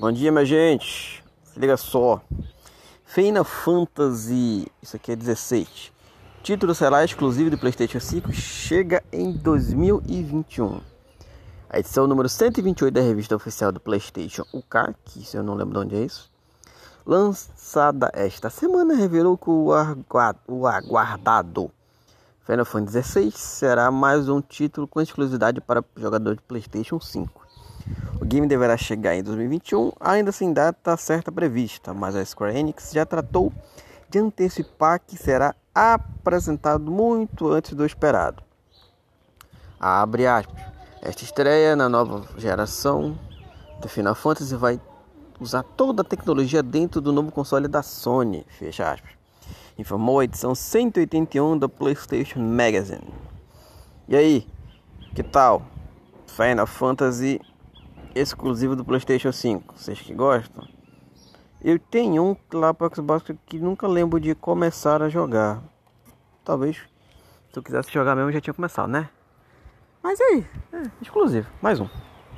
Bom dia, minha gente. Liga só. Final Fantasy, isso aqui é 16. Título será exclusivo do PlayStation 5, chega em 2021. A edição número 128 da revista oficial do PlayStation UK, que se eu não lembro de onde é isso, lançada esta semana, revelou que o, o aguardado Final Fantasy XVI será mais um título com exclusividade para jogador de PlayStation 5. Game deverá chegar em 2021, ainda sem data certa prevista, mas a Square Enix já tratou de antecipar que será apresentado muito antes do esperado. Abre aspas. Esta estreia na nova geração do Final Fantasy vai usar toda a tecnologia dentro do novo console da Sony. Fecha aspas. Informou a edição 181 da PlayStation Magazine. E aí, que tal? Final Fantasy exclusivo do PlayStation 5. Vocês que gostam? Eu tenho um lá para Xbox que nunca lembro de começar a jogar. Talvez se eu quisesse jogar mesmo já tinha começado, né? Mas aí, é, exclusivo. Mais um.